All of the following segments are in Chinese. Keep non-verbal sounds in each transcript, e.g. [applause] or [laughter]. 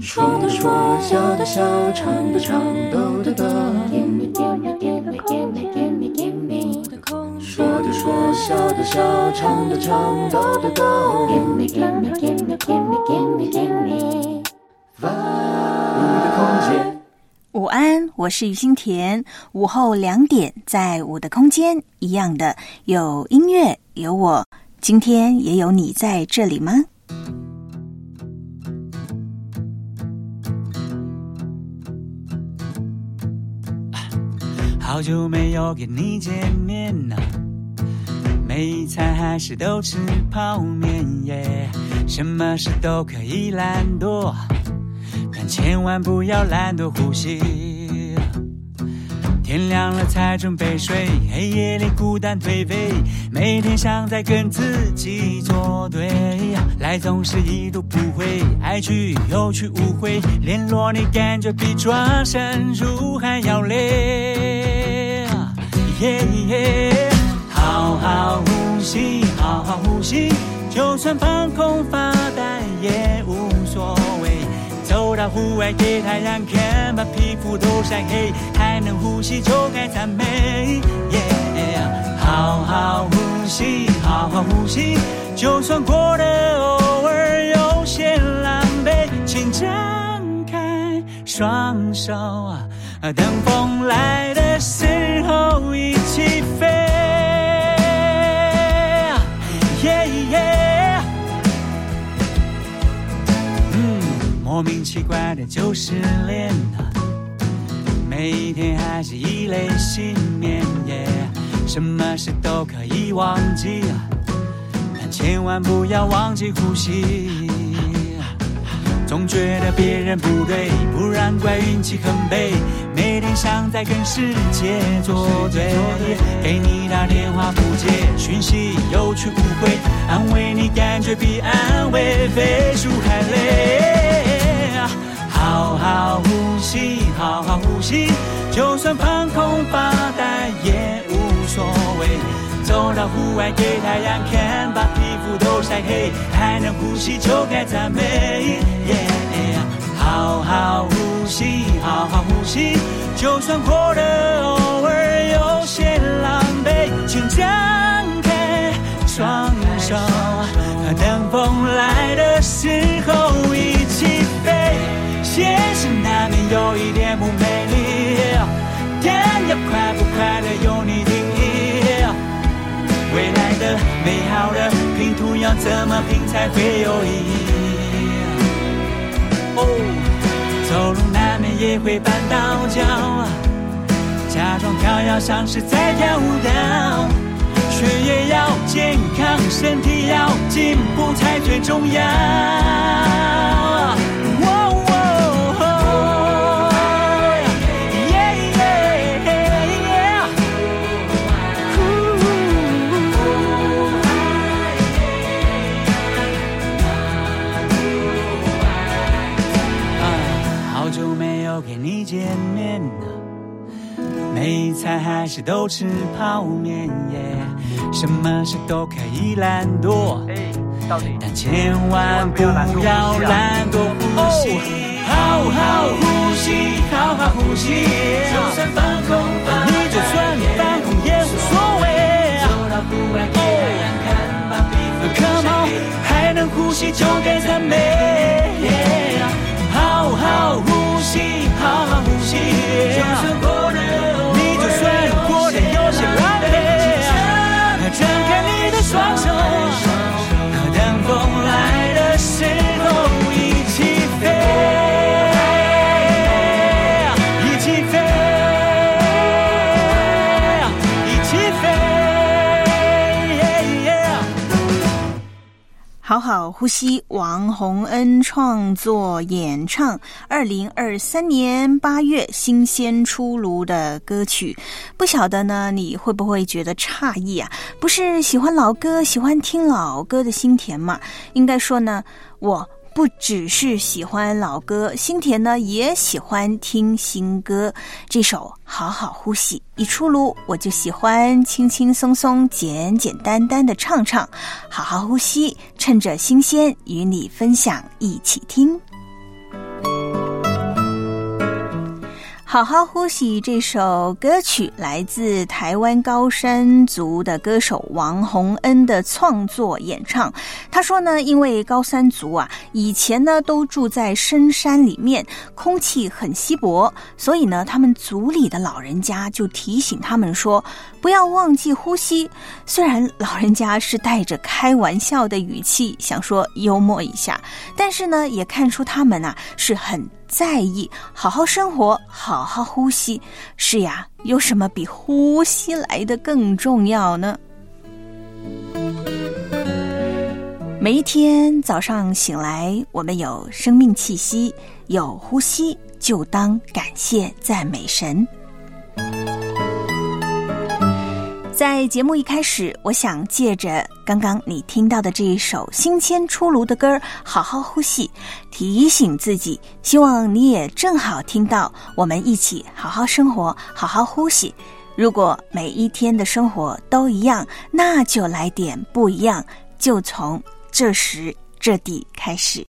说的说，笑的笑，唱的唱，抖的抖。Gimme, gimme, gimme, gimme, gimme, gimme. 说的说，笑的笑，唱的唱，抖的抖。Gimme, gimme, gimme, gimme, gimme, gimme. 我的空间。午安，我是于心田。午后两点，在我的空间，一样的有音乐，有我。今天也有你在这里吗？好久没有跟你见面呐，每一餐还是都吃泡面耶，什么事都可以懒惰，但千万不要懒惰呼吸。天亮了才准备睡，黑夜里孤单颓废，每天想在跟自己作对，来总是一读不回，爱去又去无回，联络你感觉比转身入海要累耶。好好呼吸，好好呼吸，就算放空发呆也无所谓。到户外给太阳看，把皮肤都晒黑，还能呼吸就该赞美。好好呼吸，好好呼吸，就算过得偶尔有些狼狈，请张开双手，等风来的时候一起飞耶耶。莫名奇怪的就失恋了，每一天还是以泪洗面，什么事都可以忘记，但千万不要忘记呼吸。总觉得别人不对，不然怪运气很背，每天想在跟世界作对，给你打电话不接，讯息有去无回，安慰你感觉比安慰飞书还累。好好呼吸，好好呼吸，就算放空发呆也无所谓。走到户外给太阳看，把皮肤都晒黑，还能呼吸就该赞美。好好呼吸，好好呼吸，就算过得偶尔有些狼狈，请张开双手，等风来的时候。现实难免有一点不美丽，但要快不快乐由你定义。未来的美好的拼图要怎么拼才会有意义？哦，走路难免也会绊到脚，假装跳跃像是在跳舞蹈，血液要健康，身体要进步才最重要。每餐还是都吃泡面耶，什么事都可以懒惰，但千万不要懒惰呼吸，好好呼吸，好好呼吸，就算放空，你就算放空也无所谓。走到户还能呼吸就该赞美，好好呼。好好呼吸，就算过好好呼吸，王洪恩创作演唱。二零二三年八月新鲜出炉的歌曲，不晓得呢，你会不会觉得诧异啊？不是喜欢老歌、喜欢听老歌的心田嘛？应该说呢，我不只是喜欢老歌，新田呢也喜欢听新歌。这首《好好呼吸》一出炉，我就喜欢轻轻松松、简简单单的唱唱。好好呼吸，趁着新鲜与你分享，一起听。好好呼吸这首歌曲来自台湾高山族的歌手王洪恩的创作演唱。他说呢，因为高山族啊，以前呢都住在深山里面，空气很稀薄，所以呢，他们族里的老人家就提醒他们说，不要忘记呼吸。虽然老人家是带着开玩笑的语气，想说幽默一下，但是呢，也看出他们啊是很。在意，好好生活，好好呼吸。是呀，有什么比呼吸来的更重要呢？每一天早上醒来，我们有生命气息，有呼吸，就当感谢赞美神。在节目一开始，我想借着刚刚你听到的这一首新鲜出炉的歌儿，好好呼吸，提醒自己，希望你也正好听到，我们一起好好生活，好好呼吸。如果每一天的生活都一样，那就来点不一样，就从这时这地开始。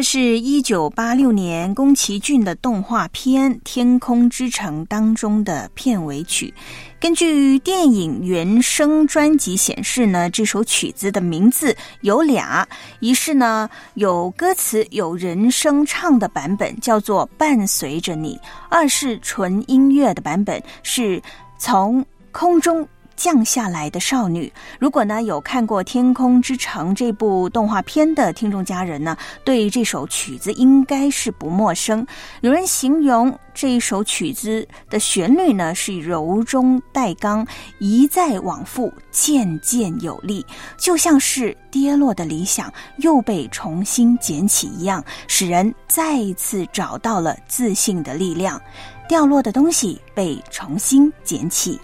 这是一九八六年宫崎骏的动画片《天空之城》当中的片尾曲。根据电影原声专辑显示呢，这首曲子的名字有俩，一是呢有歌词有人声唱的版本，叫做《伴随着你》；二是纯音乐的版本，是从空中。降下来的少女，如果呢有看过《天空之城》这部动画片的听众家人呢，对这首曲子应该是不陌生。有人形容这一首曲子的旋律呢是柔中带刚，一再往复，渐渐有力，就像是跌落的理想又被重新捡起一样，使人再一次找到了自信的力量。掉落的东西被重新捡起。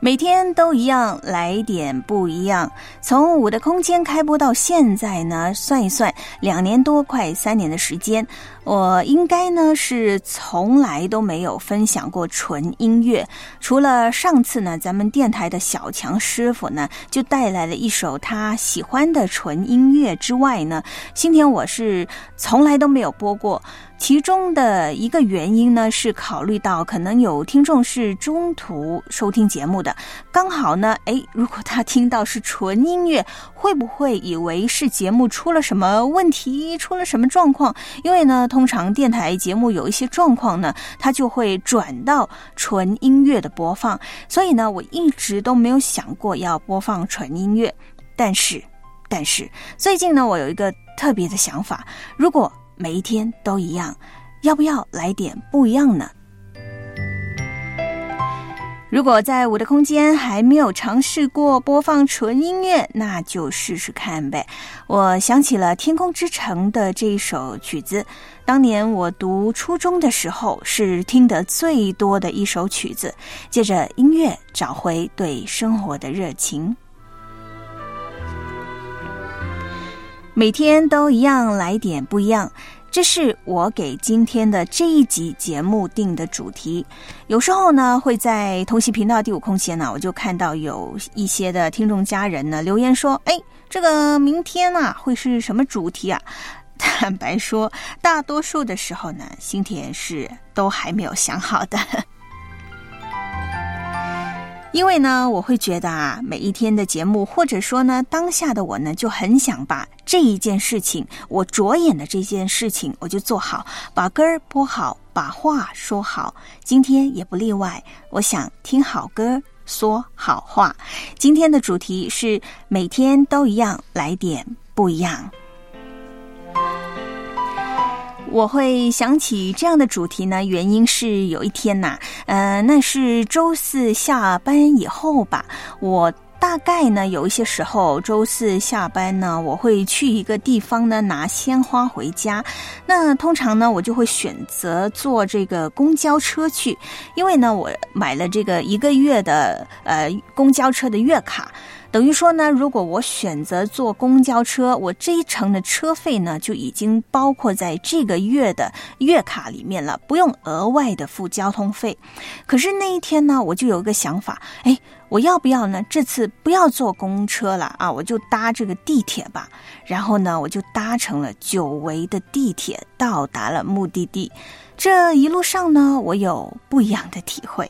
每天都一样，来点不一样。从我的空间开播到现在呢，算一算，两年多，快三年的时间。我应该呢是从来都没有分享过纯音乐，除了上次呢，咱们电台的小强师傅呢就带来了一首他喜欢的纯音乐之外呢，今天我是从来都没有播过。其中的一个原因呢，是考虑到可能有听众是中途收听节目的，刚好呢，哎，如果他听到是纯音乐，会不会以为是节目出了什么问题，出了什么状况？因为呢，通常电台节目有一些状况呢，它就会转到纯音乐的播放，所以呢，我一直都没有想过要播放纯音乐。但是，但是最近呢，我有一个特别的想法，如果。每一天都一样，要不要来点不一样呢？如果在我的空间还没有尝试过播放纯音乐，那就试试看呗。我想起了《天空之城》的这一首曲子，当年我读初中的时候是听得最多的一首曲子。借着音乐找回对生活的热情。每天都一样，来点不一样。这是我给今天的这一集节目定的主题。有时候呢，会在通信频道第五空间呢，我就看到有一些的听众家人呢留言说：“哎，这个明天啊会是什么主题啊？” [laughs] 坦白说，大多数的时候呢，新田是都还没有想好的。因为呢，我会觉得啊，每一天的节目，或者说呢，当下的我呢，就很想把这一件事情，我着眼的这件事情，我就做好，把歌儿播好，把话说好。今天也不例外，我想听好歌，说好话。今天的主题是每天都一样，来点不一样。我会想起这样的主题呢，原因是有一天呐，呃，那是周四下班以后吧，我。大概呢，有一些时候周四下班呢，我会去一个地方呢拿鲜花回家。那通常呢，我就会选择坐这个公交车去，因为呢，我买了这个一个月的呃公交车的月卡，等于说呢，如果我选择坐公交车，我这一程的车费呢就已经包括在这个月的月卡里面了，不用额外的付交通费。可是那一天呢，我就有一个想法，哎。我要不要呢？这次不要坐公车了啊，我就搭这个地铁吧。然后呢，我就搭乘了久违的地铁，到达了目的地。这一路上呢，我有不一样的体会。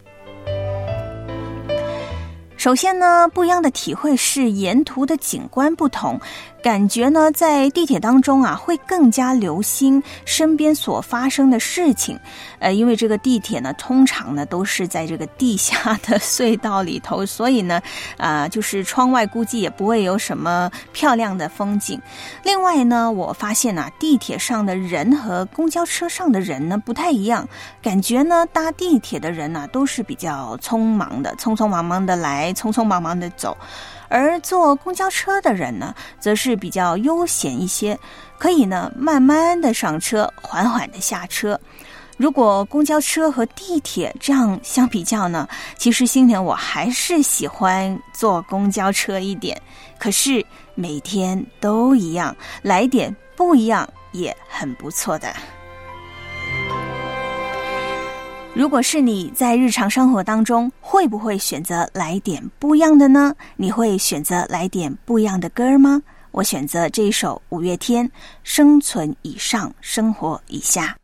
首先呢，不一样的体会是沿途的景观不同。感觉呢，在地铁当中啊，会更加留心身边所发生的事情。呃，因为这个地铁呢，通常呢都是在这个地下的隧道里头，所以呢，[laughs] 啊，就是窗外估计也不会有什么漂亮的风景。另外呢，我发现呢，地铁上的人和公交车上的人呢不太一样，感觉呢，搭地铁的人呢都是比较匆忙的，匆匆忙忙的来，匆匆忙忙的走。而坐公交车的人呢，则是比较悠闲一些，可以呢慢慢的上车，缓缓的下车。如果公交车和地铁这样相比较呢，其实新年我还是喜欢坐公交车一点。可是每天都一样，来点不一样也很不错的。如果是你在日常生活当中，会不会选择来点不一样的呢？你会选择来点不一样的歌吗？我选择这一首五月天《生存以上，生活以下》。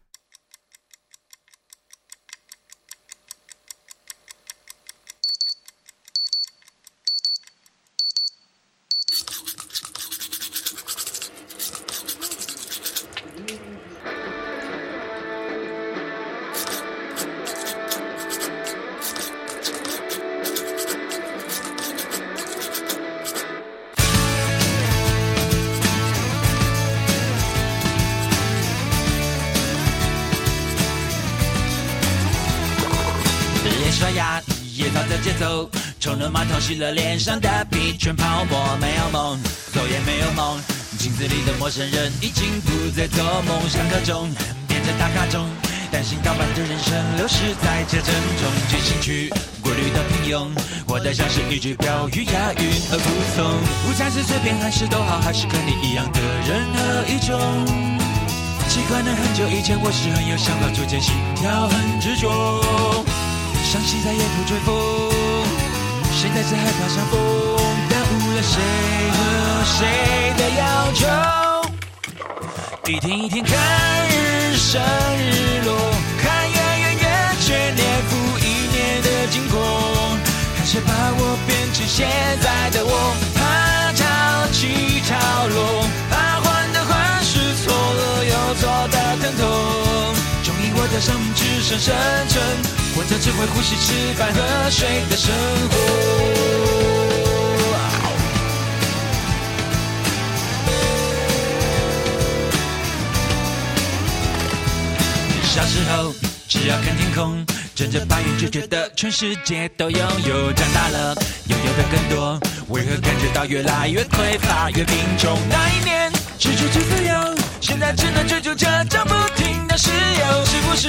上的皮，全泡沫，没有梦，走也没有梦。镜子里的陌生人已经不再做梦，上课中变成打卡中，担心倒班的人生流逝在车阵中。进行曲过滤的平庸，活得像是一句标语，押韵而不从。午餐是随便还是都好，还是跟你一样的任何一种。习惯了很久以前，我是很有想法，逐渐心跳很执着，伤心再也不追风，谁在是害怕相逢，耽误了谁？和谁的要求。一天一天看日升日落，看月圆月缺年复一年的经过，看谁把我变成现在的我，怕潮起潮落，我的生命只剩生存，活着只会呼吸、吃饭和水的生活。小时候，只要看天空，睁着白眼就觉得全世界都拥有。长大了，拥有的更多，为何感觉到越来越匮乏，越贫穷？那一年，追求最自由，现在只能追逐着涨不停的石油。是不是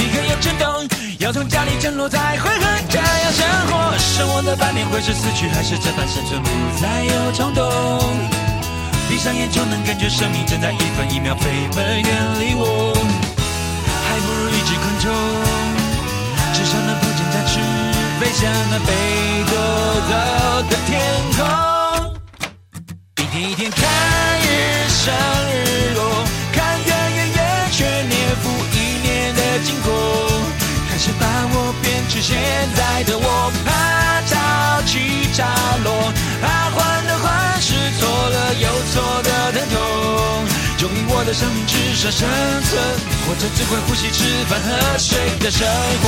立刻有震动？要从家里降落才会很这样生活？生活的半年会是死去，还是这般生存不再有冲动？闭上眼就能感觉生命正在一分一秒飞奔远离我。还不如一只昆虫，至少能不停展翅，飞向那北斗走的天空。一天一天看日升日落，经过，开始把我变成现在的我，怕潮起潮落，怕患得患失，错了又错的疼痛。终于我的生命至少生存，活着只会呼吸、吃饭喝水的生活。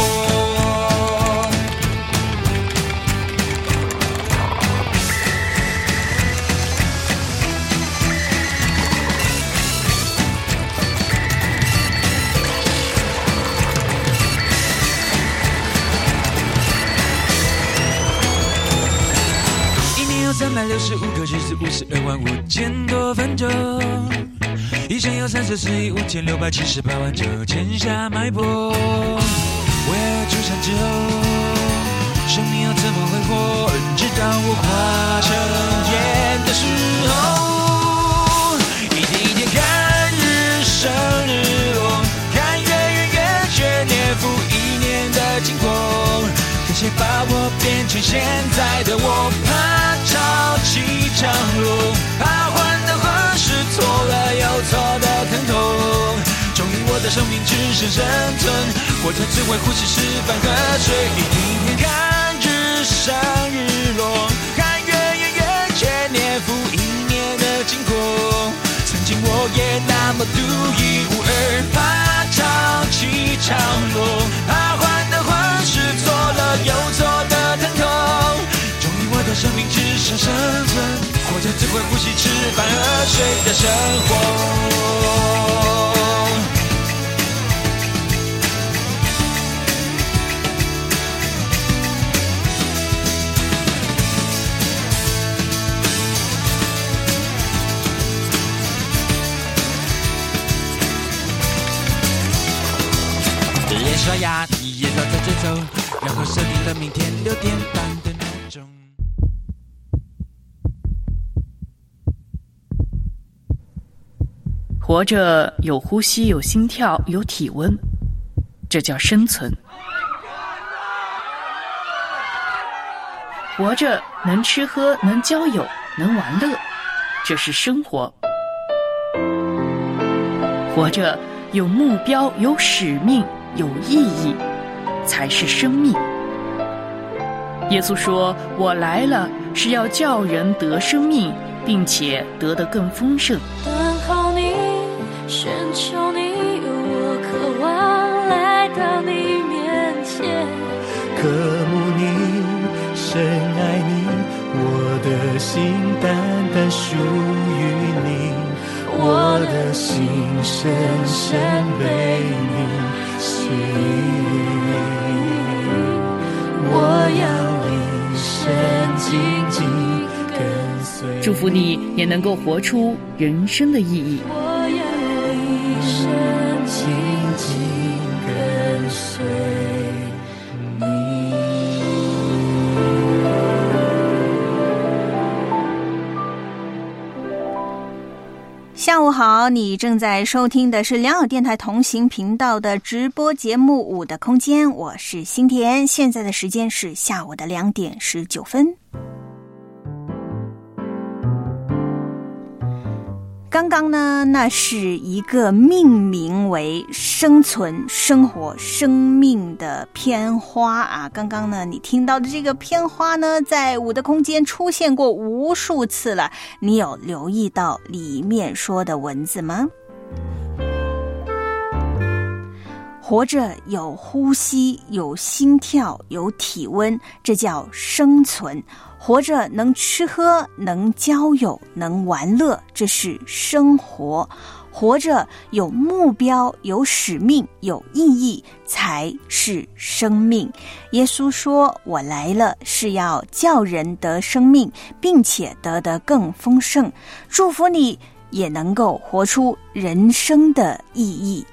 百六十五个日子，五十二万五千多分钟。一生有三十四亿五千六百七十八万九千下脉搏。为爱出生之后，生命要怎么挥霍？直到我化成烟的时候，一天一天看日升日落，看月圆月缺年复一年的经过。把我变成现在的我？怕潮起潮落，怕患得患失，错了又错的疼痛。终于我的生命只剩生存，活着只会呼吸、吃饭和睡。一天天看日升日落，看月圆月缺年复一年的经过。曾经我也那么独一无二，怕潮起潮落，怕患得，有错的疼痛。终于我的生命只剩生存，活着只会呼吸、吃饭喝水的生活。刷牙也早早就走，然后设定了明天六点半的闹钟。活着有呼吸，有心跳，有体温，这叫生存。活着能吃喝，能交友，能玩乐，这是生活。活着有目标，有使命，有意义，才是生命。耶稣说：“我来了，是要叫人得生命，并且得得更丰盛。”等候你，寻求你，我渴望来到你面前。渴慕你，深爱你，我的心单单属于你，我的心深深被你吸引。我要一生紧紧跟随。祝福你也能够活出人生的意义。好，你正在收听的是良好电台同行频道的直播节目《五的空间》，我是新田，现在的时间是下午的两点十九分。刚刚呢，那是一个命名为“生存、生活、生命”的片花啊。刚刚呢，你听到的这个片花呢，在我的空间出现过无数次了。你有留意到里面说的文字吗？活着有呼吸，有心跳，有体温，这叫生存。活着能吃喝，能交友，能玩乐，这是生活；活着有目标，有使命，有意义，才是生命。耶稣说：“我来了，是要叫人得生命，并且得得更丰盛。”祝福你也能够活出人生的意义。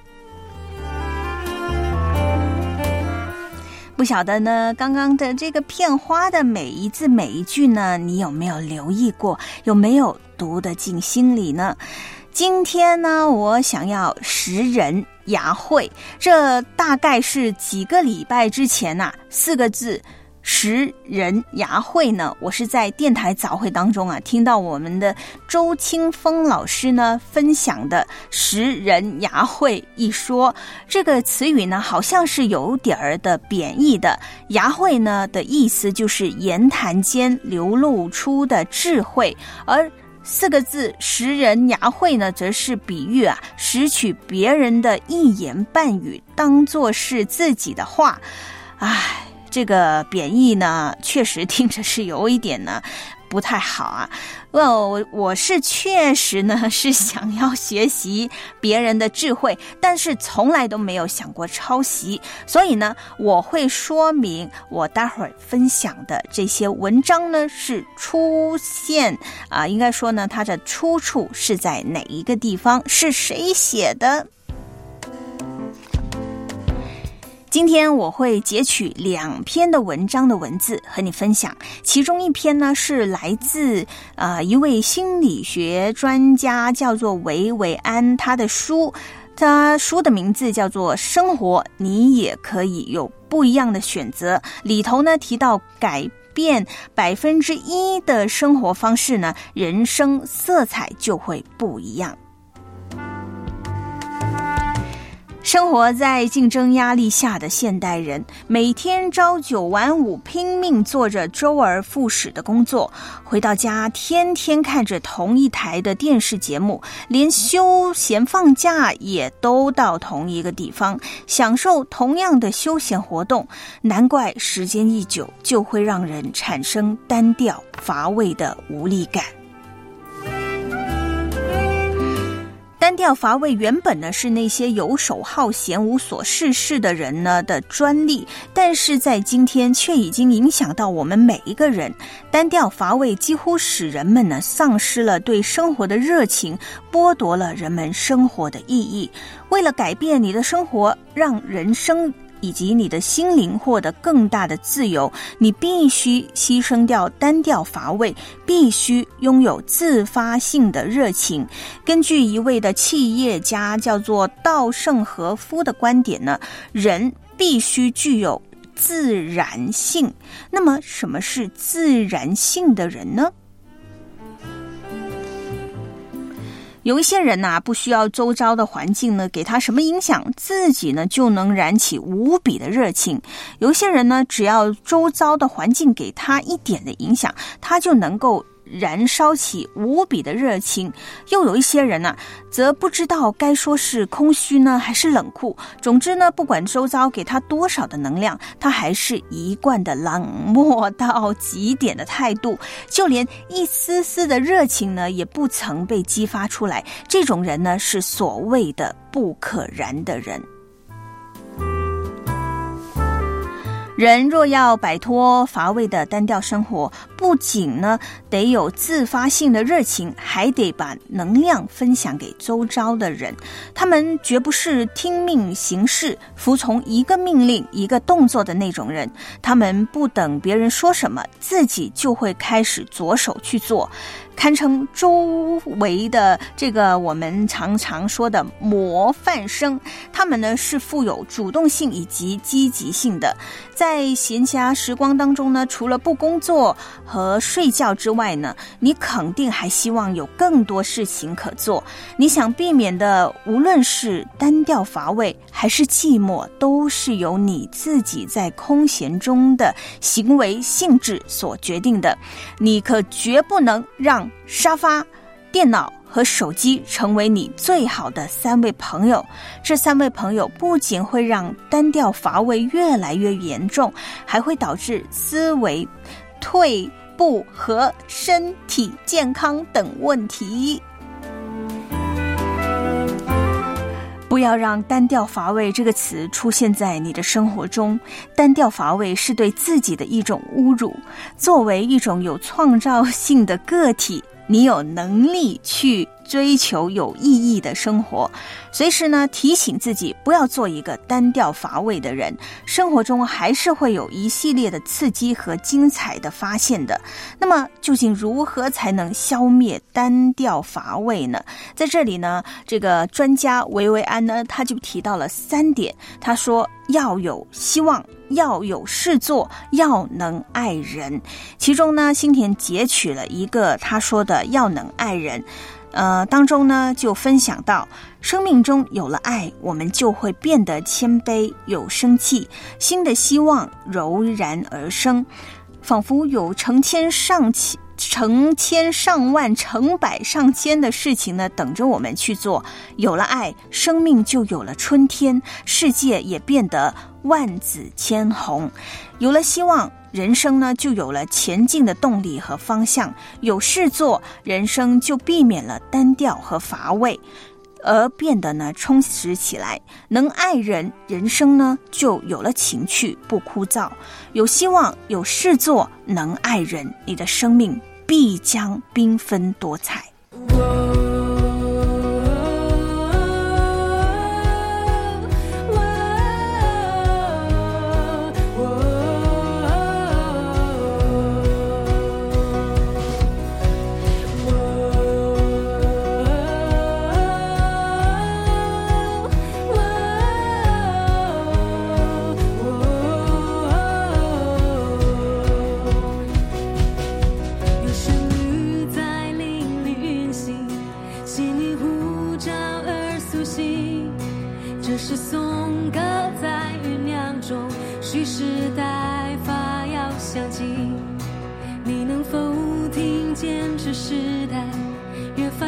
不晓得呢，刚刚的这个片花的每一字每一句呢，你有没有留意过？有没有读得进心里呢？今天呢，我想要识人雅会，这大概是几个礼拜之前呐，四个字。识人牙慧呢？我是在电台早会当中啊，听到我们的周清风老师呢分享的“识人牙慧”一说，这个词语呢好像是有点儿的贬义的。牙慧呢的意思就是言谈间流露出的智慧，而四个字“识人牙慧”呢，则是比喻啊，拾取别人的一言半语当做是自己的话，唉。这个贬义呢，确实听着是有一点呢，不太好啊。我我是确实呢是想要学习别人的智慧，但是从来都没有想过抄袭。所以呢，我会说明我待会儿分享的这些文章呢是出现啊，应该说呢它的出处是在哪一个地方，是谁写的。今天我会截取两篇的文章的文字和你分享，其中一篇呢是来自呃一位心理学专家，叫做维维安，他的书，他书的名字叫做《生活你也可以有不一样的选择》，里头呢提到改变百分之一的生活方式呢，人生色彩就会不一样。生活在竞争压力下的现代人，每天朝九晚五，拼命做着周而复始的工作，回到家天天看着同一台的电视节目，连休闲放假也都到同一个地方，享受同样的休闲活动。难怪时间一久，就会让人产生单调乏味的无力感。单调乏味，原本呢是那些游手好闲、无所事事的人呢的专利，但是在今天却已经影响到我们每一个人。单调乏味几乎使人们呢丧失了对生活的热情，剥夺了人们生活的意义。为了改变你的生活，让人生。以及你的心灵获得更大的自由，你必须牺牲掉单调乏味，必须拥有自发性的热情。根据一位的企业家叫做稻盛和夫的观点呢，人必须具有自然性。那么，什么是自然性的人呢？有一些人呐，不需要周遭的环境呢给他什么影响，自己呢就能燃起无比的热情。有一些人呢，只要周遭的环境给他一点的影响，他就能够。燃烧起无比的热情，又有一些人呢，则不知道该说是空虚呢，还是冷酷。总之呢，不管周遭给他多少的能量，他还是一贯的冷漠到极点的态度，就连一丝丝的热情呢，也不曾被激发出来。这种人呢，是所谓的不可燃的人。人若要摆脱乏味的单调生活，不仅呢得有自发性的热情，还得把能量分享给周遭的人。他们绝不是听命行事、服从一个命令、一个动作的那种人。他们不等别人说什么，自己就会开始着手去做。堪称周围的这个我们常常说的模范生。他们呢是富有主动性以及积极性的，在闲暇时光当中呢，除了不工作和睡觉之外呢，你肯定还希望有更多事情可做。你想避免的，无论是单调乏味还是寂寞，都是由你自己在空闲中的行为性质所决定的。你可绝不能让沙发、电脑和手机成为你最好的三位朋友。这三位朋友不仅会让单调乏味越来越严重，还会导致思维退步和身体健康等问题。不要让“单调乏味”这个词出现在你的生活中。单调乏味是对自己的一种侮辱。作为一种有创造性的个体，你有能力去。追求有意义的生活，随时呢提醒自己不要做一个单调乏味的人。生活中还是会有一系列的刺激和精彩的发现的。那么，究竟如何才能消灭单调乏味呢？在这里呢，这个专家维维安呢，他就提到了三点。他说要有希望，要有事做，要能爱人。其中呢，新田截取了一个他说的要能爱人。呃，当中呢就分享到，生命中有了爱，我们就会变得谦卑，有生气，新的希望油然而生，仿佛有成千上千、成千上万、成百上千的事情呢等着我们去做。有了爱，生命就有了春天，世界也变得万紫千红，有了希望。人生呢，就有了前进的动力和方向。有事做，人生就避免了单调和乏味，而变得呢充实起来。能爱人，人生呢就有了情趣，不枯燥。有希望，有事做，能爱人，你的生命必将缤纷多彩。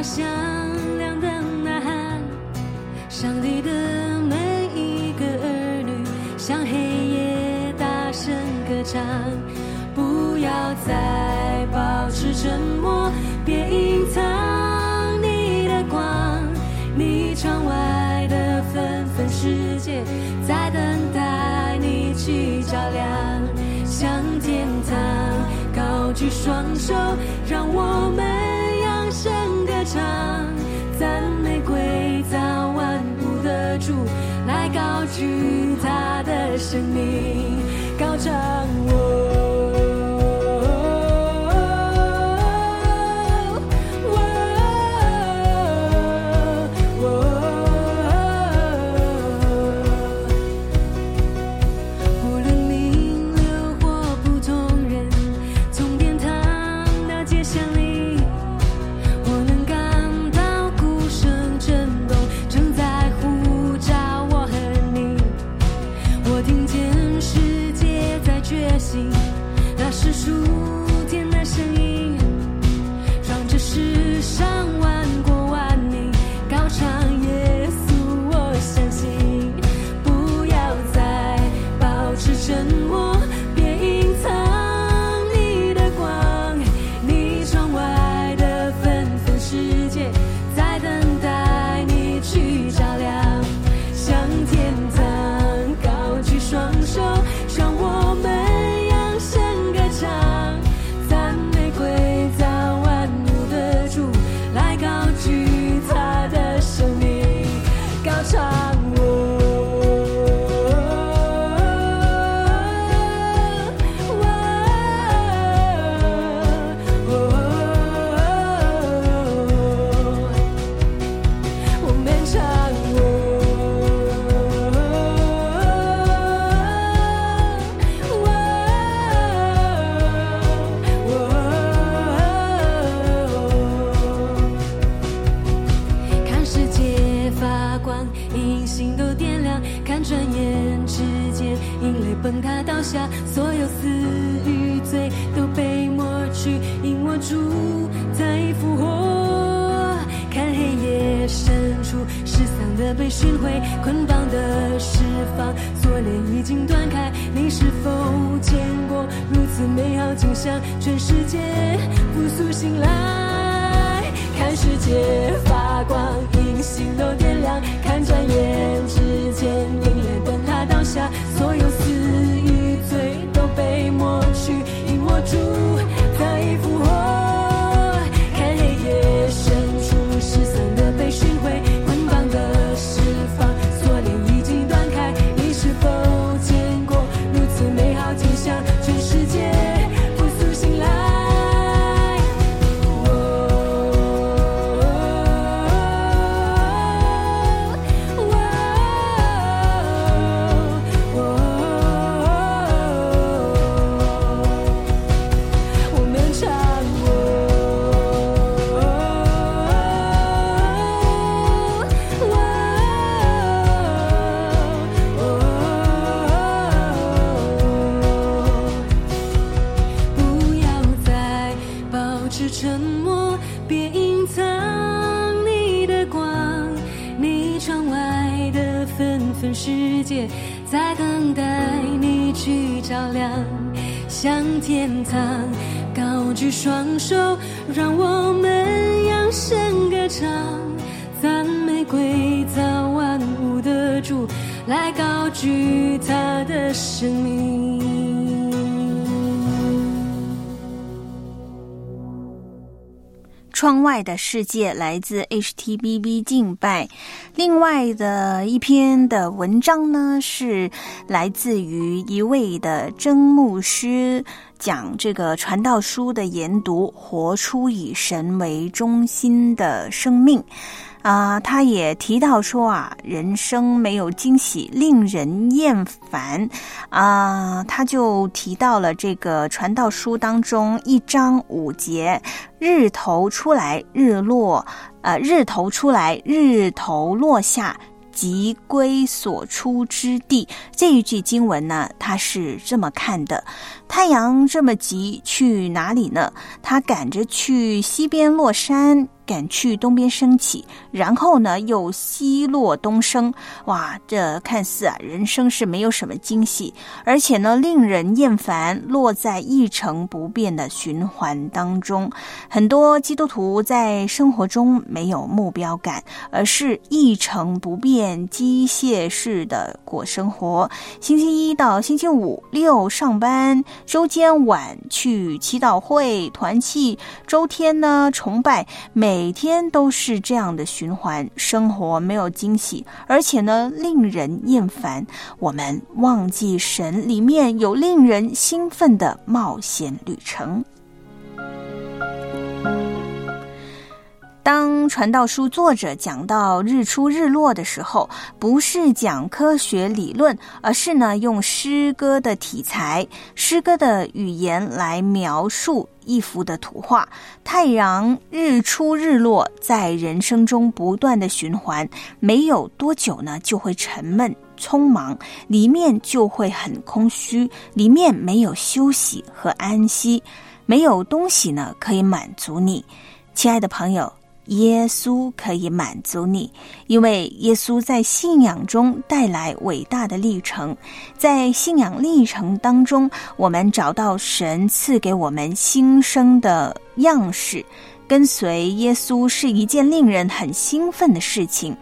响亮的呐喊，上帝的每一个儿女向黑夜大声歌唱，不要再保持沉默，别隐藏你的光，你窗外的纷纷世界在等待你去照亮，向天堂高举双手，让我们。唱，赞美归葬万物的主，来高举他的生命。向天堂高举双手，让我们扬声歌唱，赞美归造万物的主，来高举他的生命。窗外的世界来自 HTBB 敬拜，另外的一篇的文章呢是来自于一位的真牧师，讲这个传道书的研读，活出以神为中心的生命。啊、他也提到说啊，人生没有惊喜，令人厌烦。啊、他就提到了这个传道书当中一章五节，日头出来，日落，呃，日头出来，日头落下。即归所出之地，这一句经文呢，他是这么看的：太阳这么急去哪里呢？他赶着去西边落山，赶去东边升起，然后呢又西落东升。哇，这看似啊，人生是没有什么惊喜，而且呢令人厌烦，落在一成不变的循环当中。很多基督徒在生活中没有目标感，而是一成不变、机械式的过生活。星期一到星期五六上班，周间晚去祈祷会、团契，周天呢崇拜每，每天都是这样的循环，生活没有惊喜，而且呢令人厌烦。我们忘记神里面有令人兴奋的冒险旅程。当传道书作者讲到日出日落的时候，不是讲科学理论，而是呢用诗歌的题材、诗歌的语言来描述一幅的图画。太阳日出日落，在人生中不断的循环，没有多久呢就会沉闷。匆忙，里面就会很空虚，里面没有休息和安息，没有东西呢可以满足你，亲爱的朋友。耶稣可以满足你，因为耶稣在信仰中带来伟大的历程。在信仰历程当中，我们找到神赐给我们新生的样式。跟随耶稣是一件令人很兴奋的事情。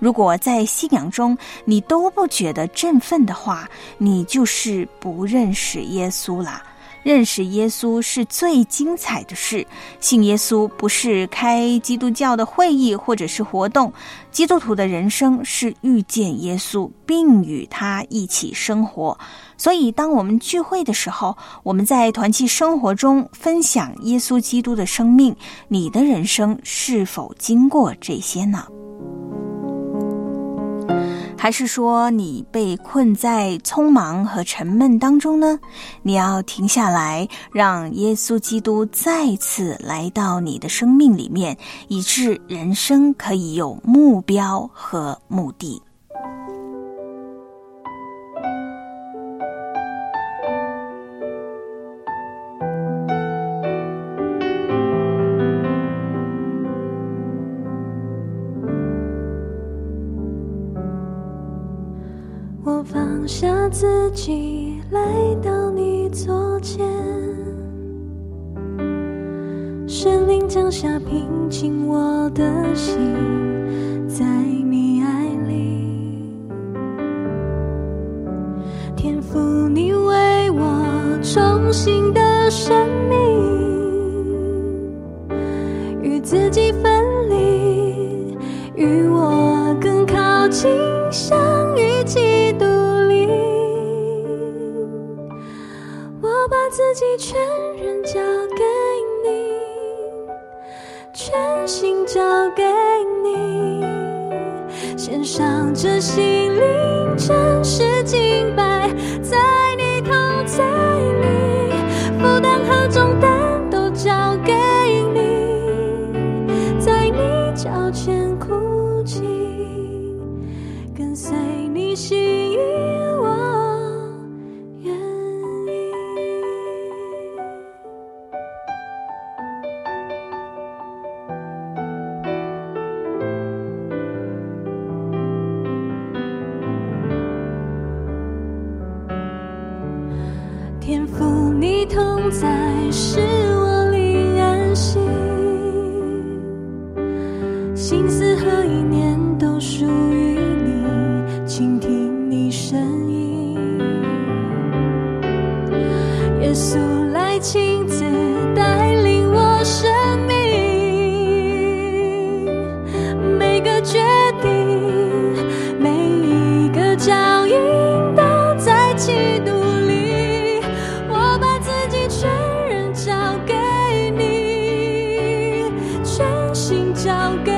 如果在信仰中你都不觉得振奋的话，你就是不认识耶稣啦。认识耶稣是最精彩的事。信耶稣不是开基督教的会议或者是活动，基督徒的人生是遇见耶稣，并与他一起生活。所以，当我们聚会的时候，我们在团契生活中分享耶稣基督的生命，你的人生是否经过这些呢？还是说你被困在匆忙和沉闷当中呢？你要停下来，让耶稣基督再次来到你的生命里面，以致人生可以有目标和目的。下自己来到你左肩，神灵降下平静我的心，在你爱里，天赋你为我重新的生命，交给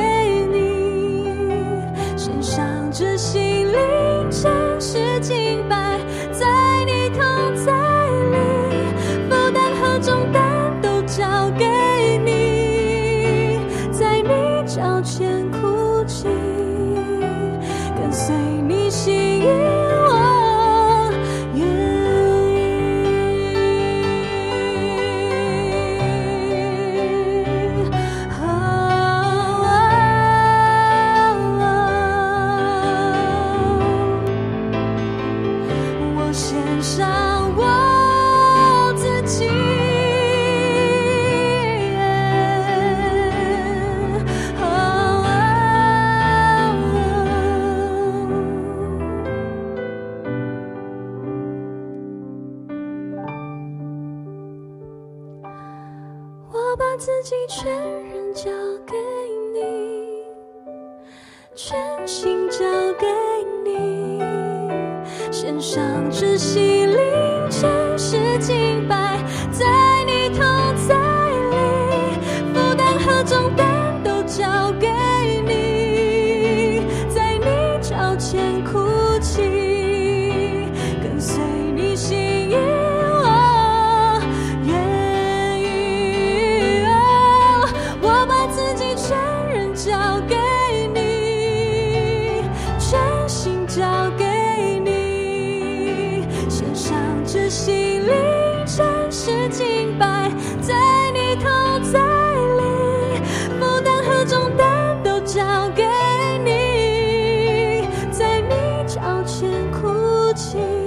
抱歉哭泣。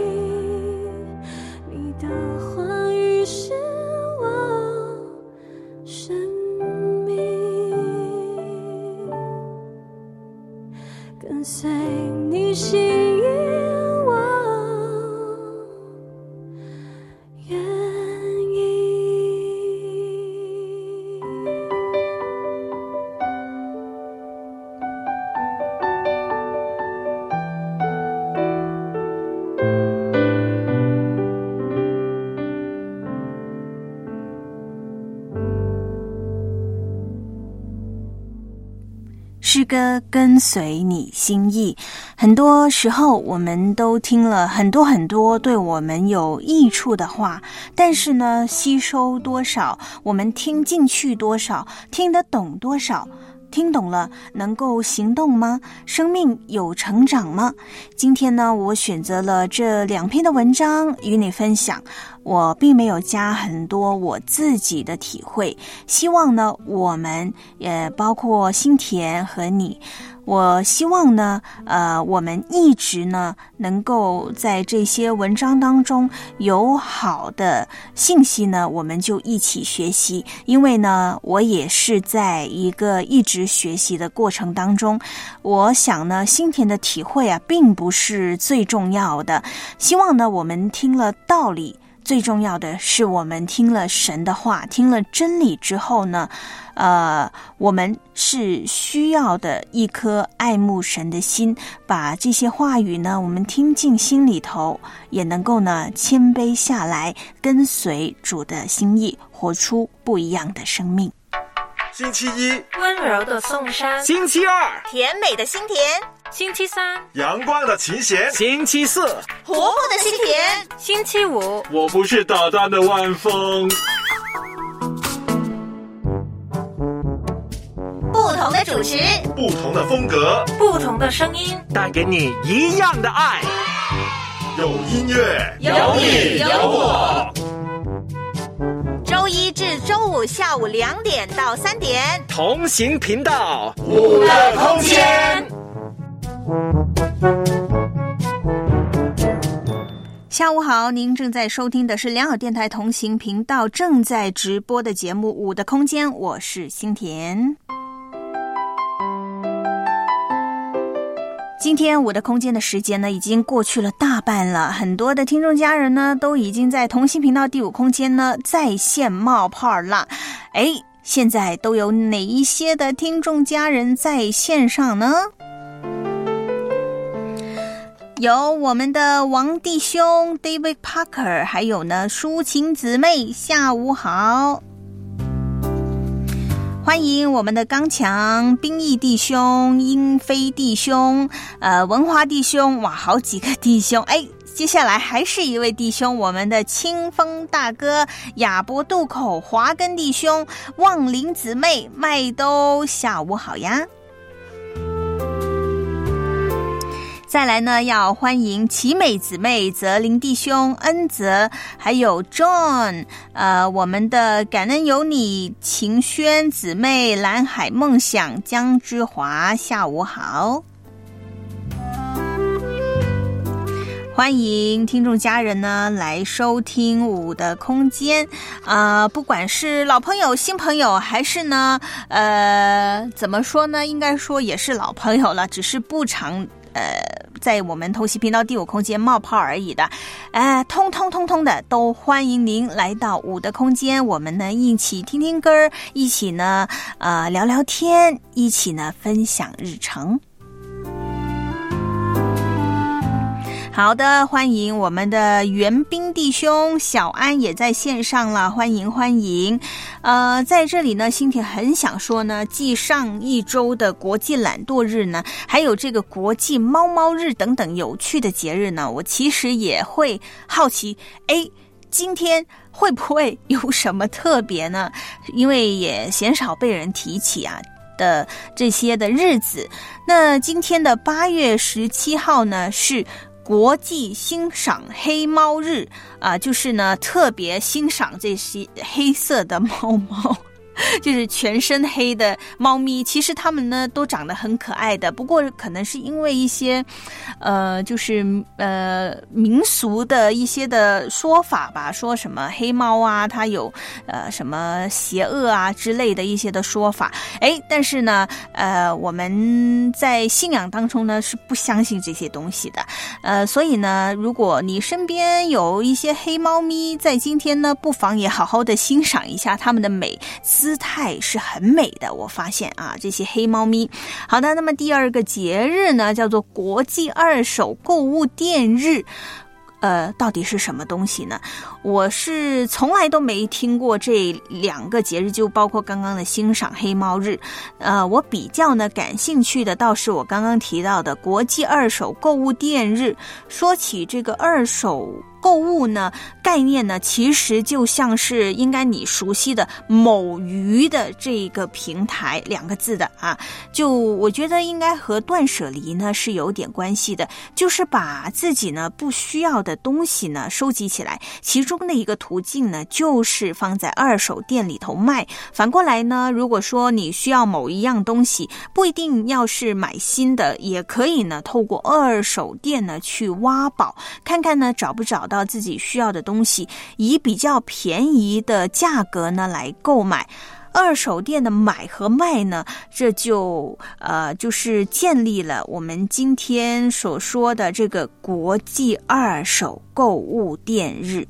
歌跟随你心意，很多时候我们都听了很多很多对我们有益处的话，但是呢，吸收多少，我们听进去多少，听得懂多少。听懂了，能够行动吗？生命有成长吗？今天呢，我选择了这两篇的文章与你分享。我并没有加很多我自己的体会，希望呢，我们也包括新田和你，我希望呢，呃，我们一直呢，能够在这些文章当中有好的信息呢，我们就一起学习。因为呢，我也是在一个一直学习的过程当中，我想呢，心田的体会啊，并不是最重要的。希望呢，我们听了道理。最重要的是，我们听了神的话，听了真理之后呢，呃，我们是需要的一颗爱慕神的心，把这些话语呢，我们听进心里头，也能够呢谦卑下来，跟随主的心意，活出不一样的生命。星期一，温柔的颂山；星期二，甜美的心田；星期三，阳光的琴弦；星期四，活泼的心田；星期五，我不是捣蛋的万峰。不同的主持，不同的风格，不同的声音，带给你一样的爱。有音乐，有你有我。周一至周五下午两点到三点，同行频道。五的空间。下午好，您正在收听的是良好电台同行频道正在直播的节目《五的空间》，我是新田。今天我的空间的时间呢，已经过去了大半了。很多的听众家人呢，都已经在同心频道第五空间呢在线冒泡了。哎，现在都有哪一些的听众家人在线上呢？有我们的王弟兄 David Parker，还有呢抒情姊妹，下午好。欢迎我们的刚强、兵役弟兄、英飞弟兄、呃文华弟兄，哇，好几个弟兄！哎，接下来还是一位弟兄，我们的清风大哥、亚伯渡口、华根弟兄、望林姊妹、麦兜，下午好呀！再来呢，要欢迎奇美姊妹、泽林弟兄、恩泽，还有 John，呃，我们的感恩有你、晴轩姊妹、蓝海梦想、江之华，下午好。欢迎听众家人呢来收听五的空间啊，不管是老朋友、新朋友，还是呢，呃，怎么说呢？应该说也是老朋友了，只是不常。呃，在我们偷袭频道第五空间冒泡而已的，哎，通通通通的都欢迎您来到五的空间，我们呢一起听听歌一起呢呃聊聊天，一起呢分享日程。好的，欢迎我们的援兵弟兄小安也在线上了，欢迎欢迎。呃，在这里呢，新田很想说呢，继上一周的国际懒惰日呢，还有这个国际猫猫日等等有趣的节日呢，我其实也会好奇，哎，今天会不会有什么特别呢？因为也鲜少被人提起啊的这些的日子。那今天的八月十七号呢是。国际欣赏黑猫日啊，就是呢，特别欣赏这些黑色的猫猫。[laughs] 就是全身黑的猫咪，其实它们呢都长得很可爱的。不过可能是因为一些，呃，就是呃民俗的一些的说法吧，说什么黑猫啊，它有呃什么邪恶啊之类的一些的说法。哎，但是呢，呃，我们在信仰当中呢是不相信这些东西的。呃，所以呢，如果你身边有一些黑猫咪，在今天呢，不妨也好好的欣赏一下它们的美。姿态是很美的，我发现啊，这些黑猫咪。好的，那么第二个节日呢，叫做国际二手购物店日，呃，到底是什么东西呢？我是从来都没听过这两个节日，就包括刚刚的欣赏黑猫日。呃，我比较呢感兴趣的倒是我刚刚提到的国际二手购物店日。说起这个二手。购物呢概念呢，其实就像是应该你熟悉的某鱼的这个平台两个字的啊，就我觉得应该和断舍离呢是有点关系的，就是把自己呢不需要的东西呢收集起来，其中的一个途径呢就是放在二手店里头卖。反过来呢，如果说你需要某一样东西，不一定要是买新的，也可以呢透过二手店呢去挖宝，看看呢找不找到到自己需要的东西，以比较便宜的价格呢来购买。二手店的买和卖呢，这就呃就是建立了我们今天所说的这个国际二手购物店日。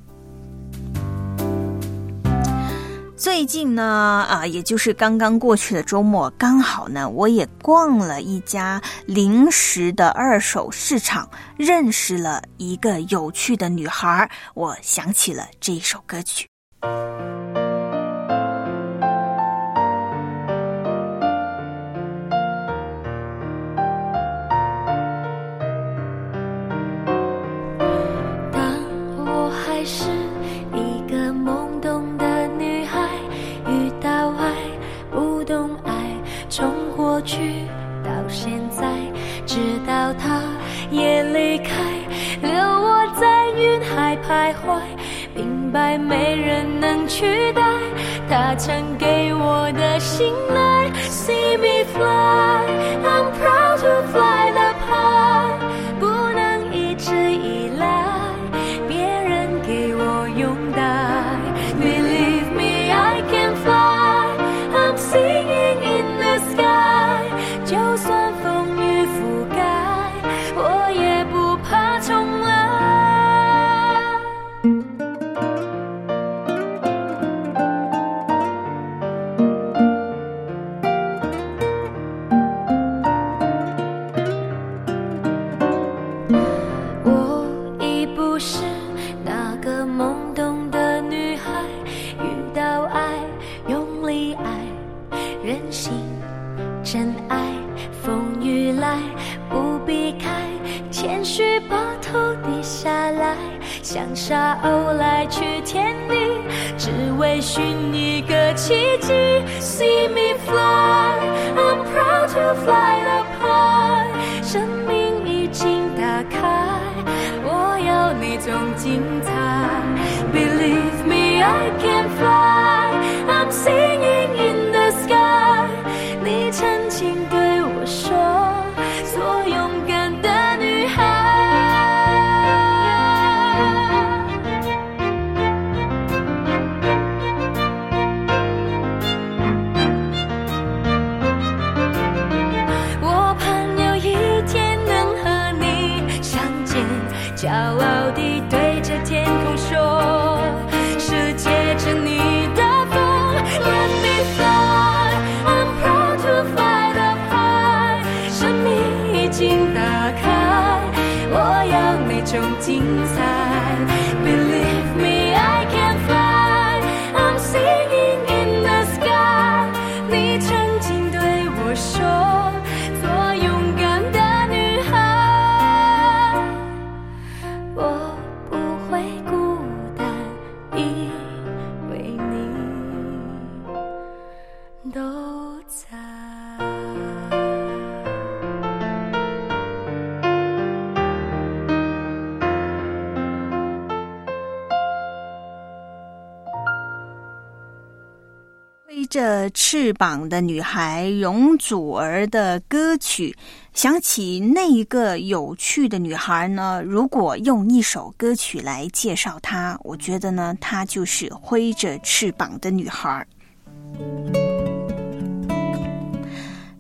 最近呢，啊，也就是刚刚过去的周末，刚好呢，我也逛了一家零食的二手市场，认识了一个有趣的女孩，我想起了这首歌曲。但我还是去到现在，直到他也离开，留我在云海徘徊，明白没人能取代他曾给我的信赖。See me fly, 精彩。Believe 翅膀的女孩，容祖儿的歌曲。想起那一个有趣的女孩呢？如果用一首歌曲来介绍她，我觉得呢，她就是挥着翅膀的女孩。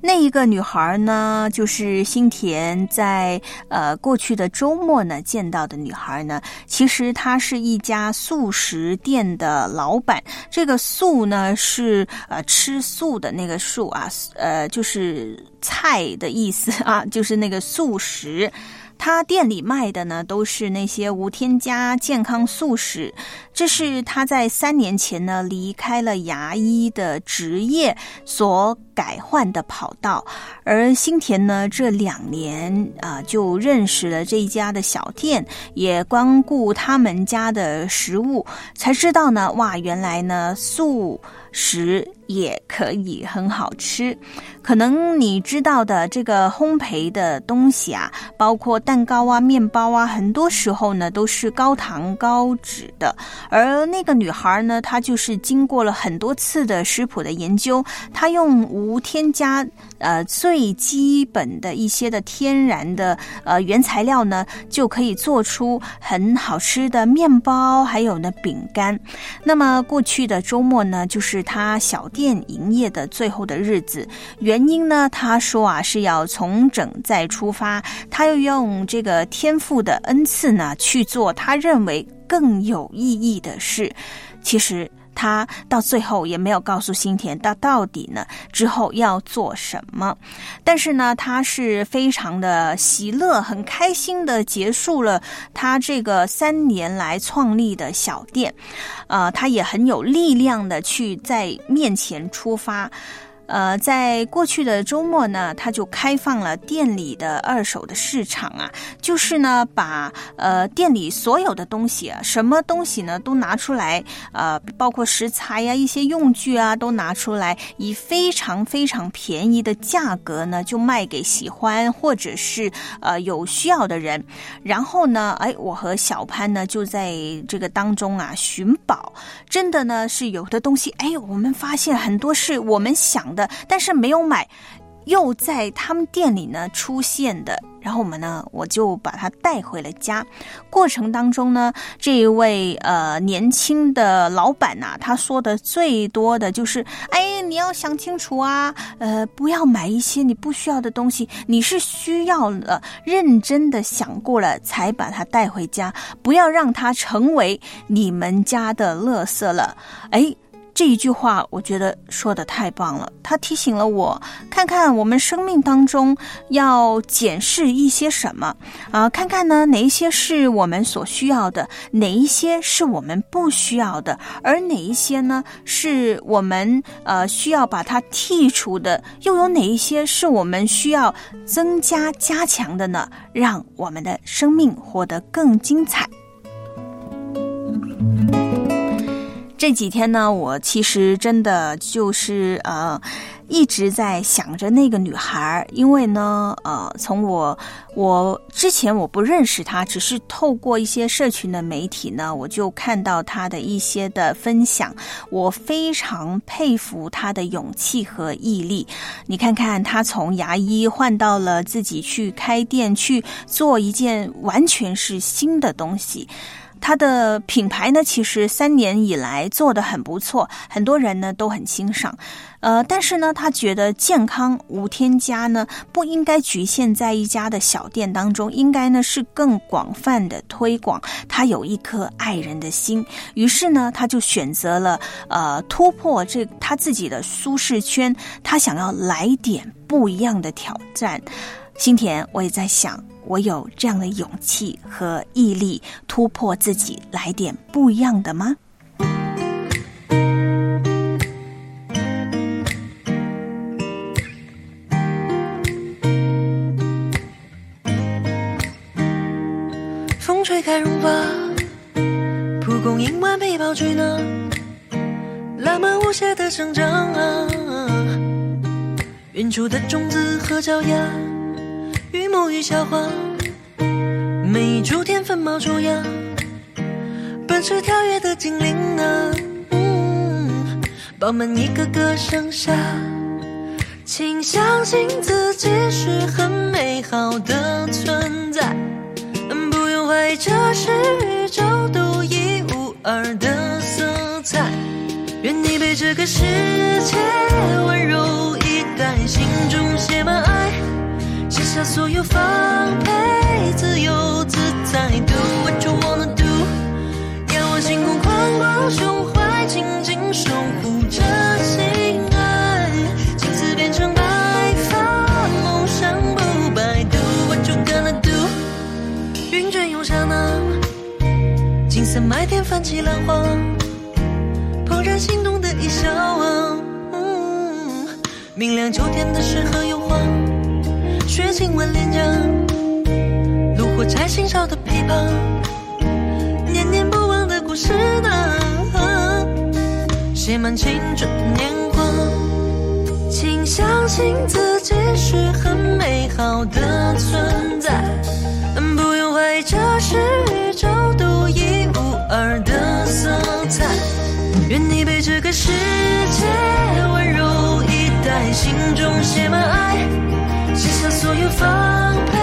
那一个女孩呢，就是新田在呃过去的周末呢见到的女孩呢。其实她是一家素食店的老板。这个“素”呢是呃吃素的那个“素”啊，呃就是菜的意思啊，就是那个素食。他店里卖的呢都是那些无添加健康素食。这是他在三年前呢离开了牙医的职业所改换的跑道。而新田呢这两年啊就认识了这一家的小店，也光顾他们家的食物，才知道呢哇，原来呢素食。也可以很好吃，可能你知道的这个烘焙的东西啊，包括蛋糕啊、面包啊，很多时候呢都是高糖高脂的。而那个女孩呢，她就是经过了很多次的食谱的研究，她用无添加呃最基本的一些的天然的呃原材料呢，就可以做出很好吃的面包，还有呢饼干。那么过去的周末呢，就是他小。店营业的最后的日子，原因呢？他说啊，是要重整再出发，他又用这个天赋的恩赐呢，去做他认为更有意义的事。其实。他到最后也没有告诉新田，他到底呢之后要做什么。但是呢，他是非常的喜乐，很开心的结束了他这个三年来创立的小店。呃，他也很有力量的去在面前出发。呃，在过去的周末呢，他就开放了店里的二手的市场啊，就是呢，把呃店里所有的东西啊，什么东西呢都拿出来，呃，包括食材呀、一些用具啊，都拿出来，以非常非常便宜的价格呢，就卖给喜欢或者是呃有需要的人。然后呢，哎，我和小潘呢就在这个当中啊寻宝，真的呢是有的东西，哎，我们发现很多是我们想。的，但是没有买，又在他们店里呢出现的，然后我们呢，我就把它带回了家。过程当中呢，这一位呃年轻的老板呐，他说的最多的就是：哎，你要想清楚啊，呃，不要买一些你不需要的东西，你是需要了，认真的想过了才把它带回家，不要让它成为你们家的垃圾了。哎。这一句话，我觉得说的太棒了。他提醒了我，看看我们生命当中要检视一些什么啊？看看呢，哪一些是我们所需要的，哪一些是我们不需要的，而哪一些呢，是我们呃需要把它剔除的？又有哪一些是我们需要增加加强的呢？让我们的生命活得更精彩。这几天呢，我其实真的就是呃，一直在想着那个女孩，因为呢，呃，从我我之前我不认识她，只是透过一些社群的媒体呢，我就看到她的一些的分享，我非常佩服她的勇气和毅力。你看看，她从牙医换到了自己去开店，去做一件完全是新的东西。他的品牌呢，其实三年以来做的很不错，很多人呢都很欣赏。呃，但是呢，他觉得健康无添加呢，不应该局限在一家的小店当中，应该呢是更广泛的推广。他有一颗爱人的心，于是呢，他就选择了呃突破这他自己的舒适圈，他想要来点不一样的挑战。新田，我也在想。我有这样的勇气和毅力，突破自己，来点不一样的吗？风吹开绒发，蒲公英完被抱取呢，浪漫无邪的生长啊，远处的种子和脚丫。与沐浴小花，每一株天分冒出芽，奔驰跳跃的精灵啊，饱满一个个盛夏。请相信自己是很美好的存在，不用怀疑这是宇宙独一无二的色彩。愿你被这个世界温柔以待，心中写满爱。放下所有防备，自由自在。Do what you wanna do，仰望星空，宽广胸怀，紧紧守护着心爱。青丝变成白发，梦想不败。Do what you gonna do，云卷又上呢，金色麦田泛起浪花，怦然心动的一笑啊，嗯，明亮秋天的诗和油画。雪亲吻脸颊，炉火柴心烧的琵琶，念念不忘的故事呢，写满青春年华。请相信自己是很美好的存在，不用怀疑这是宇宙独一无二的色彩。愿你被这个世界温柔以待，心中写满爱，卸下所有防备，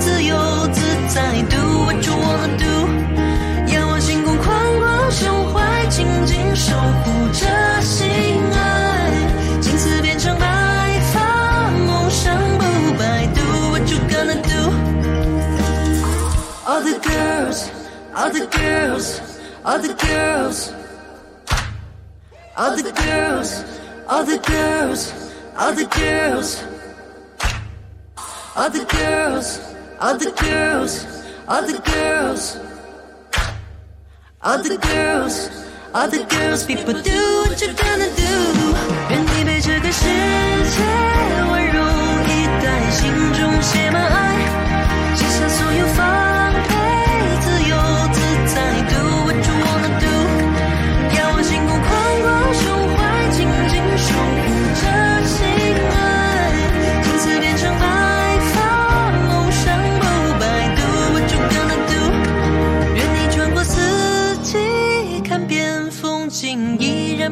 自由自在，Do what you wanna do。仰望星空，宽广胸怀，紧紧守护着心爱，从此变成白发，梦想不败。Do what you gonna do。All the girls, all the girls, all the girls. All the girls, all the girls, all the girls. All the girls, all the girls, all the girls. All the girls, all the girls, people do what you're gonna do. 愿你被这个世界温柔以待，心中写满爱，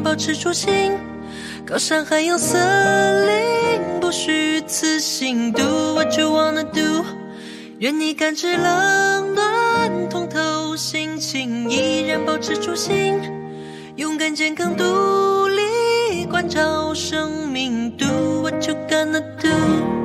保持初心。高山还有森林，不虚此行，do what you wanna do。愿你感知冷暖，通透心情，依然保持初心。勇敢、健康、独立，关照生命，do what you gonna do。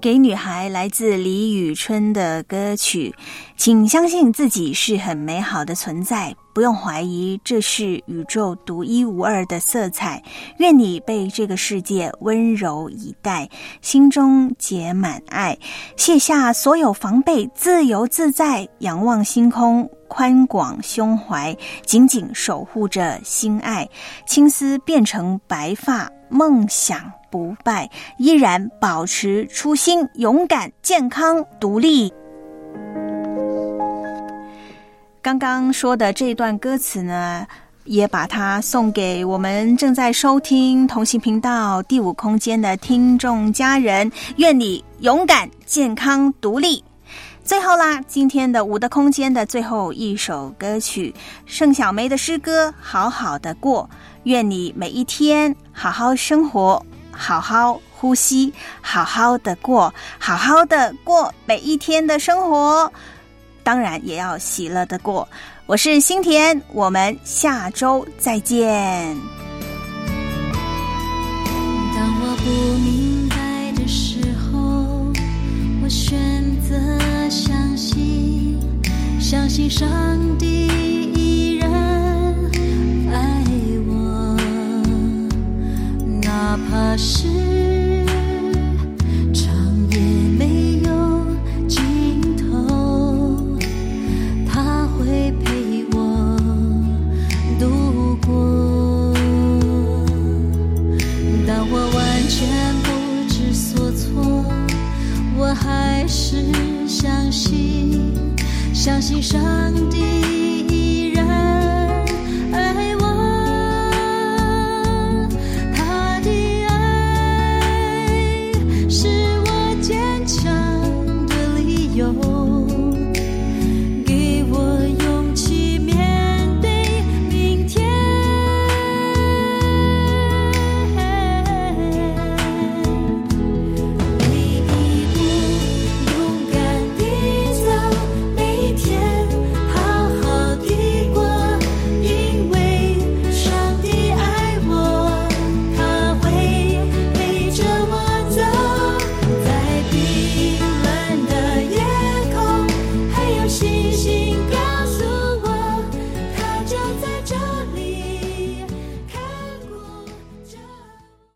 给女孩来自李宇春的歌曲，请相信自己是很美好的存在，不用怀疑这是宇宙独一无二的色彩。愿你被这个世界温柔以待，心中结满爱，卸下所有防备，自由自在，仰望星空，宽广胸怀，紧紧守护着心爱，青丝变成白发，梦想。不败，依然保持初心，勇敢、健康、独立。刚刚说的这段歌词呢，也把它送给我们正在收听同行频道第五空间的听众家人。愿你勇敢、健康、独立。最后啦，今天的五的空间的最后一首歌曲，盛小梅的诗歌《好好的过》。愿你每一天好好生活。好好呼吸，好好的过，好好的过每一天的生活，当然也要喜乐的过。我是新田，我们下周再见。当我不明白的时候，我选择相信，相信上帝。怕是长夜没有尽头他会陪我度过当我完全不知所措我还是相信相信上帝。